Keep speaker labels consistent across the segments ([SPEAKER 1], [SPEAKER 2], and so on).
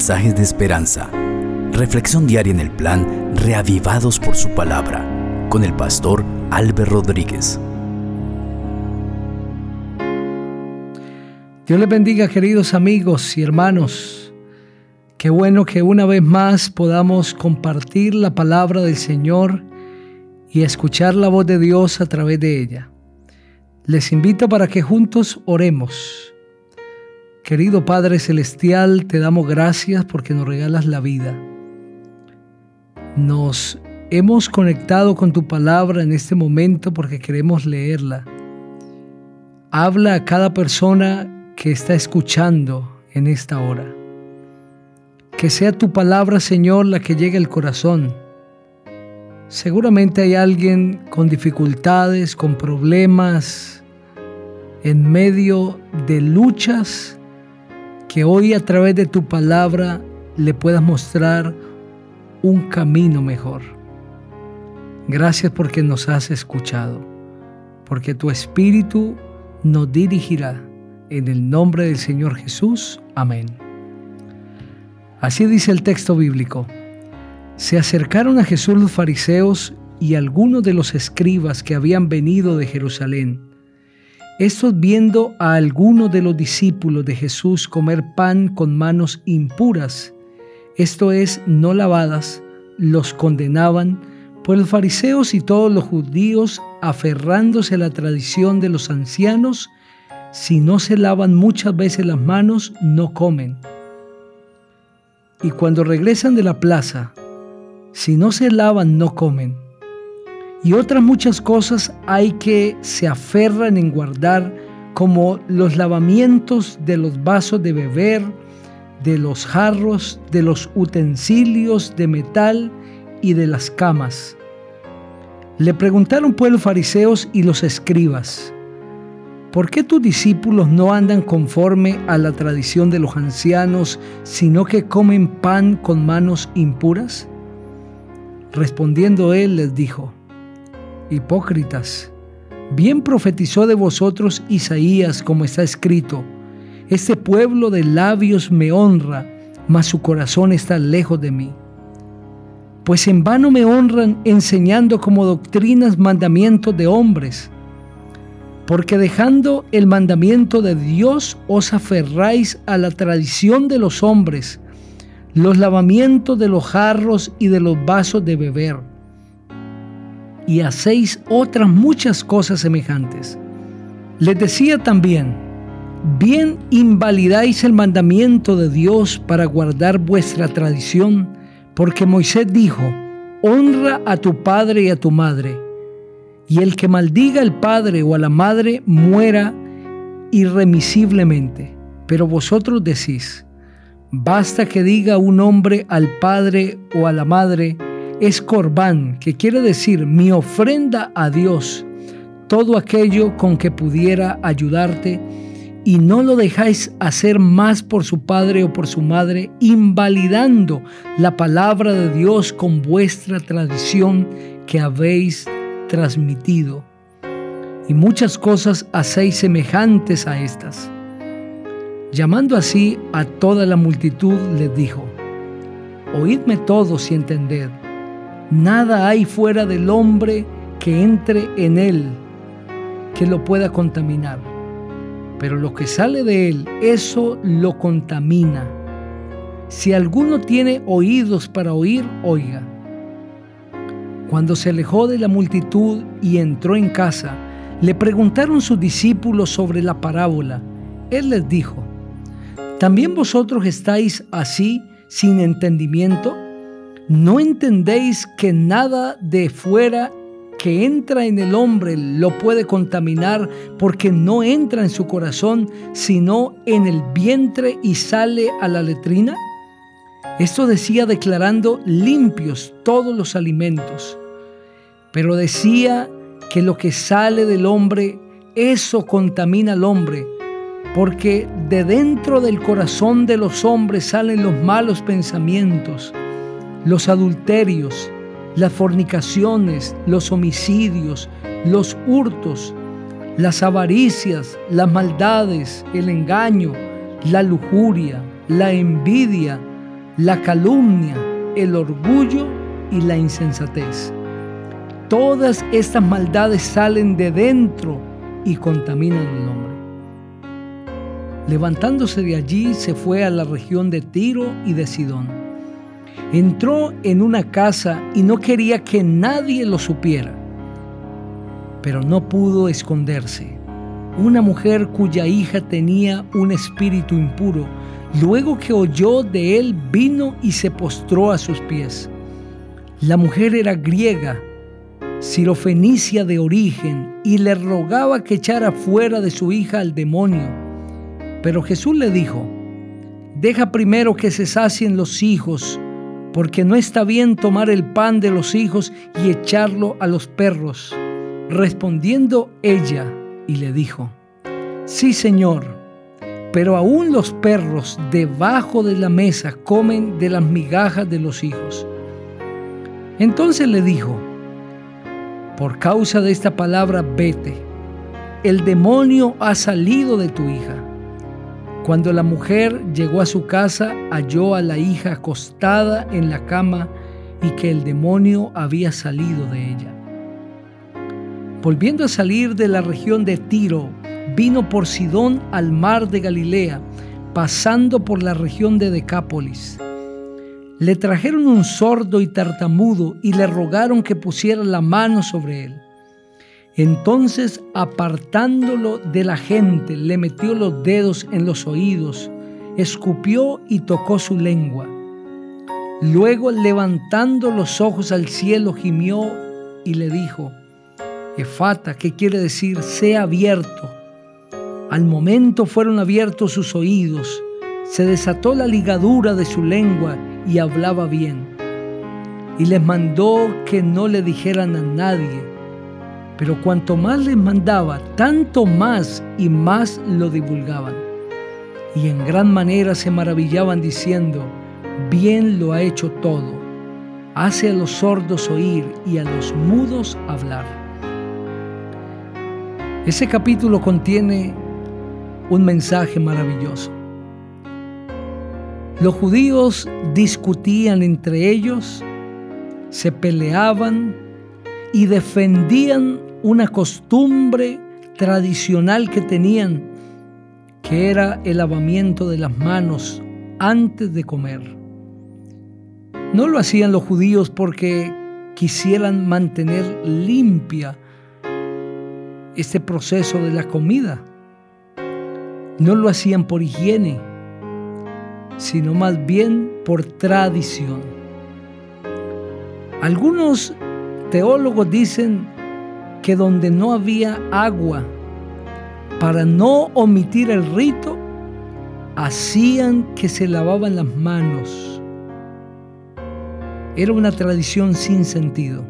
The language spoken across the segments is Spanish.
[SPEAKER 1] mensajes de esperanza. Reflexión diaria en el plan Reavivados por su palabra con el pastor Álvaro Rodríguez.
[SPEAKER 2] Dios les bendiga queridos amigos y hermanos. Qué bueno que una vez más podamos compartir la palabra del Señor y escuchar la voz de Dios a través de ella. Les invito para que juntos oremos. Querido Padre Celestial, te damos gracias porque nos regalas la vida. Nos hemos conectado con tu palabra en este momento porque queremos leerla. Habla a cada persona que está escuchando en esta hora. Que sea tu palabra, Señor, la que llegue al corazón. Seguramente hay alguien con dificultades, con problemas, en medio de luchas que hoy a través de tu palabra le puedas mostrar un camino mejor. Gracias porque nos has escuchado, porque tu Espíritu nos dirigirá. En el nombre del Señor Jesús. Amén. Así dice el texto bíblico. Se acercaron a Jesús los fariseos y algunos de los escribas que habían venido de Jerusalén estos viendo a algunos de los discípulos de Jesús comer pan con manos impuras, esto es, no lavadas, los condenaban, pues los fariseos y todos los judíos, aferrándose a la tradición de los ancianos, si no se lavan muchas veces las manos, no comen. Y cuando regresan de la plaza, si no se lavan, no comen y otras muchas cosas hay que se aferran en guardar, como los lavamientos de los vasos de beber, de los jarros, de los utensilios de metal y de las camas. Le preguntaron pues los fariseos y los escribas, ¿por qué tus discípulos no andan conforme a la tradición de los ancianos, sino que comen pan con manos impuras? Respondiendo él les dijo, hipócritas. Bien profetizó de vosotros Isaías, como está escrito, Este pueblo de labios me honra, mas su corazón está lejos de mí. Pues en vano me honran enseñando como doctrinas mandamientos de hombres, porque dejando el mandamiento de Dios os aferráis a la tradición de los hombres, los lavamientos de los jarros y de los vasos de beber y hacéis otras muchas cosas semejantes. Les decía también, bien invalidáis el mandamiento de Dios para guardar vuestra tradición, porque Moisés dijo, honra a tu padre y a tu madre, y el que maldiga al padre o a la madre muera irremisiblemente. Pero vosotros decís, basta que diga un hombre al padre o a la madre, es corbán, que quiere decir mi ofrenda a Dios, todo aquello con que pudiera ayudarte, y no lo dejáis hacer más por su padre o por su madre, invalidando la palabra de Dios con vuestra tradición que habéis transmitido. Y muchas cosas hacéis semejantes a estas. Llamando así a toda la multitud, les dijo, Oídme todos y entended Nada hay fuera del hombre que entre en él que lo pueda contaminar. Pero lo que sale de él, eso lo contamina. Si alguno tiene oídos para oír, oiga. Cuando se alejó de la multitud y entró en casa, le preguntaron sus discípulos sobre la parábola. Él les dijo, ¿también vosotros estáis así sin entendimiento? ¿No entendéis que nada de fuera que entra en el hombre lo puede contaminar porque no entra en su corazón, sino en el vientre y sale a la letrina? Esto decía declarando limpios todos los alimentos, pero decía que lo que sale del hombre, eso contamina al hombre, porque de dentro del corazón de los hombres salen los malos pensamientos los adulterios, las fornicaciones, los homicidios, los hurtos, las avaricias, las maldades, el engaño, la lujuria, la envidia, la calumnia, el orgullo y la insensatez. Todas estas maldades salen de dentro y contaminan al hombre. Levantándose de allí, se fue a la región de Tiro y de Sidón. Entró en una casa y no quería que nadie lo supiera, pero no pudo esconderse. Una mujer cuya hija tenía un espíritu impuro, luego que oyó de él, vino y se postró a sus pies. La mujer era griega, sirofenicia de origen, y le rogaba que echara fuera de su hija al demonio. Pero Jesús le dijo, deja primero que se sacien los hijos, porque no está bien tomar el pan de los hijos y echarlo a los perros. Respondiendo ella, y le dijo, sí Señor, pero aún los perros debajo de la mesa comen de las migajas de los hijos. Entonces le dijo, por causa de esta palabra vete, el demonio ha salido de tu hija. Cuando la mujer llegó a su casa, halló a la hija acostada en la cama y que el demonio había salido de ella. Volviendo a salir de la región de Tiro, vino por Sidón al mar de Galilea, pasando por la región de Decápolis. Le trajeron un sordo y tartamudo y le rogaron que pusiera la mano sobre él. Entonces, apartándolo de la gente, le metió los dedos en los oídos, escupió y tocó su lengua. Luego, levantando los ojos al cielo, gimió y le dijo, Efata, ¿qué quiere decir? Sea abierto. Al momento fueron abiertos sus oídos, se desató la ligadura de su lengua y hablaba bien. Y les mandó que no le dijeran a nadie. Pero cuanto más les mandaba, tanto más y más lo divulgaban. Y en gran manera se maravillaban diciendo, bien lo ha hecho todo. Hace a los sordos oír y a los mudos hablar. Ese capítulo contiene un mensaje maravilloso. Los judíos discutían entre ellos, se peleaban y defendían una costumbre tradicional que tenían, que era el lavamiento de las manos antes de comer. No lo hacían los judíos porque quisieran mantener limpia este proceso de la comida. No lo hacían por higiene sino más bien por tradición. Algunos teólogos dicen que donde no había agua, para no omitir el rito, hacían que se lavaban las manos. Era una tradición sin sentido.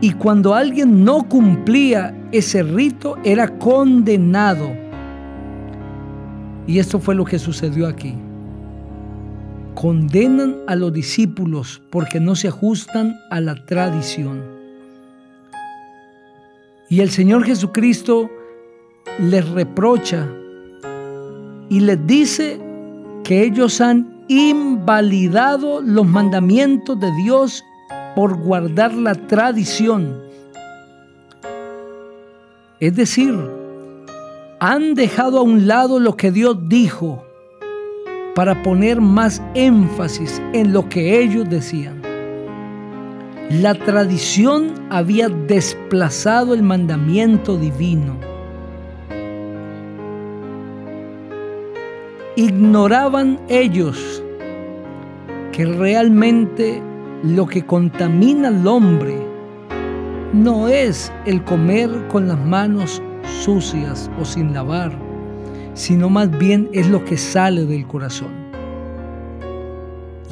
[SPEAKER 2] Y cuando alguien no cumplía ese rito, era condenado. Y esto fue lo que sucedió aquí condenan a los discípulos porque no se ajustan a la tradición. Y el Señor Jesucristo les reprocha y les dice que ellos han invalidado los mandamientos de Dios por guardar la tradición. Es decir, han dejado a un lado lo que Dios dijo para poner más énfasis en lo que ellos decían. La tradición había desplazado el mandamiento divino. Ignoraban ellos que realmente lo que contamina al hombre no es el comer con las manos sucias o sin lavar sino más bien es lo que sale del corazón.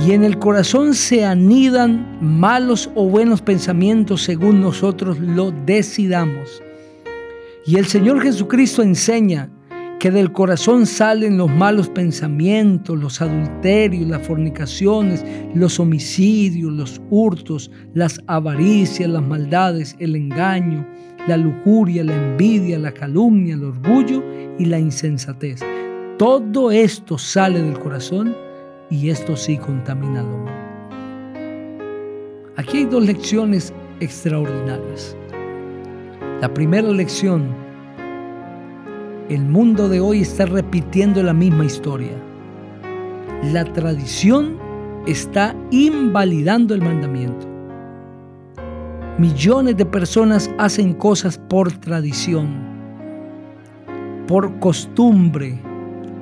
[SPEAKER 2] Y en el corazón se anidan malos o buenos pensamientos según nosotros lo decidamos. Y el Señor Jesucristo enseña que del corazón salen los malos pensamientos, los adulterios, las fornicaciones, los homicidios, los hurtos, las avaricias, las maldades, el engaño, la lujuria, la envidia, la calumnia, el orgullo y la insensatez. Todo esto sale del corazón y esto sí contamina al hombre. Aquí hay dos lecciones extraordinarias. La primera lección, el mundo de hoy está repitiendo la misma historia. La tradición está invalidando el mandamiento. Millones de personas hacen cosas por tradición, por costumbre,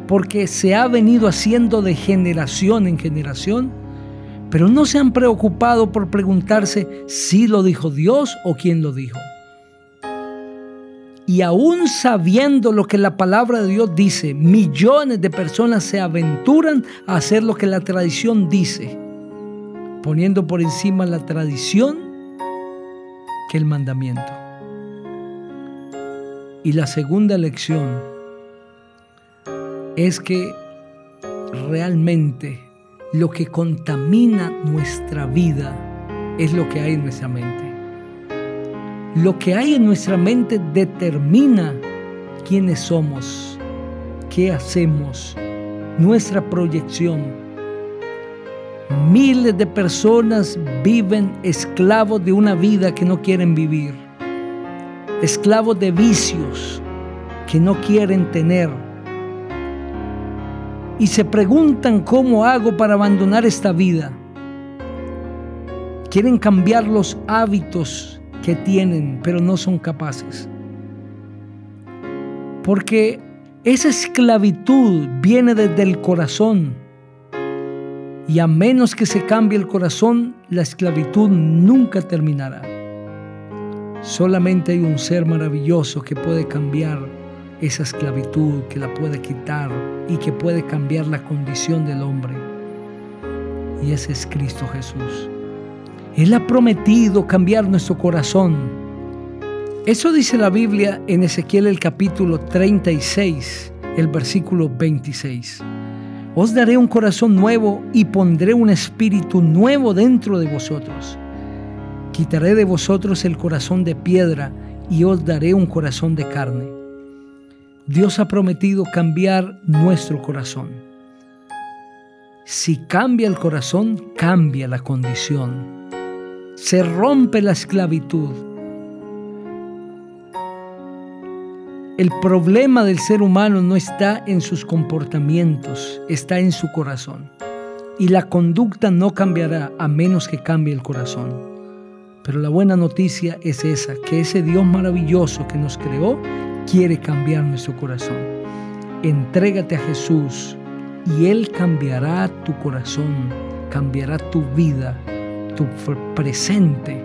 [SPEAKER 2] porque se ha venido haciendo de generación en generación, pero no se han preocupado por preguntarse si lo dijo Dios o quién lo dijo. Y aún sabiendo lo que la palabra de Dios dice, millones de personas se aventuran a hacer lo que la tradición dice, poniendo por encima la tradición que el mandamiento. Y la segunda lección es que realmente lo que contamina nuestra vida es lo que hay en nuestra mente. Lo que hay en nuestra mente determina quiénes somos, qué hacemos, nuestra proyección. Miles de personas viven esclavos de una vida que no quieren vivir, esclavos de vicios que no quieren tener. Y se preguntan cómo hago para abandonar esta vida. Quieren cambiar los hábitos que tienen, pero no son capaces. Porque esa esclavitud viene desde el corazón. Y a menos que se cambie el corazón, la esclavitud nunca terminará. Solamente hay un ser maravilloso que puede cambiar esa esclavitud, que la puede quitar y que puede cambiar la condición del hombre. Y ese es Cristo Jesús. Él ha prometido cambiar nuestro corazón. Eso dice la Biblia en Ezequiel el capítulo 36, el versículo 26. Os daré un corazón nuevo y pondré un espíritu nuevo dentro de vosotros. Quitaré de vosotros el corazón de piedra y os daré un corazón de carne. Dios ha prometido cambiar nuestro corazón. Si cambia el corazón, cambia la condición se rompe la esclavitud. El problema del ser humano no está en sus comportamientos, está en su corazón. Y la conducta no cambiará a menos que cambie el corazón. Pero la buena noticia es esa, que ese Dios maravilloso que nos creó quiere cambiar nuestro corazón. Entrégate a Jesús y Él cambiará tu corazón, cambiará tu vida tu presente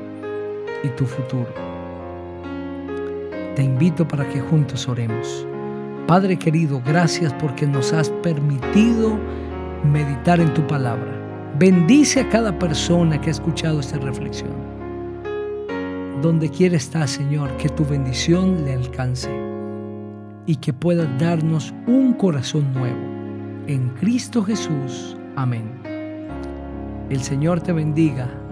[SPEAKER 2] y tu futuro. Te invito para que juntos oremos. Padre querido, gracias porque nos has permitido meditar en tu palabra. Bendice a cada persona que ha escuchado esta reflexión. Donde quiera estar, Señor, que tu bendición le alcance y que pueda darnos un corazón nuevo. En Cristo Jesús. Amén. El Señor te bendiga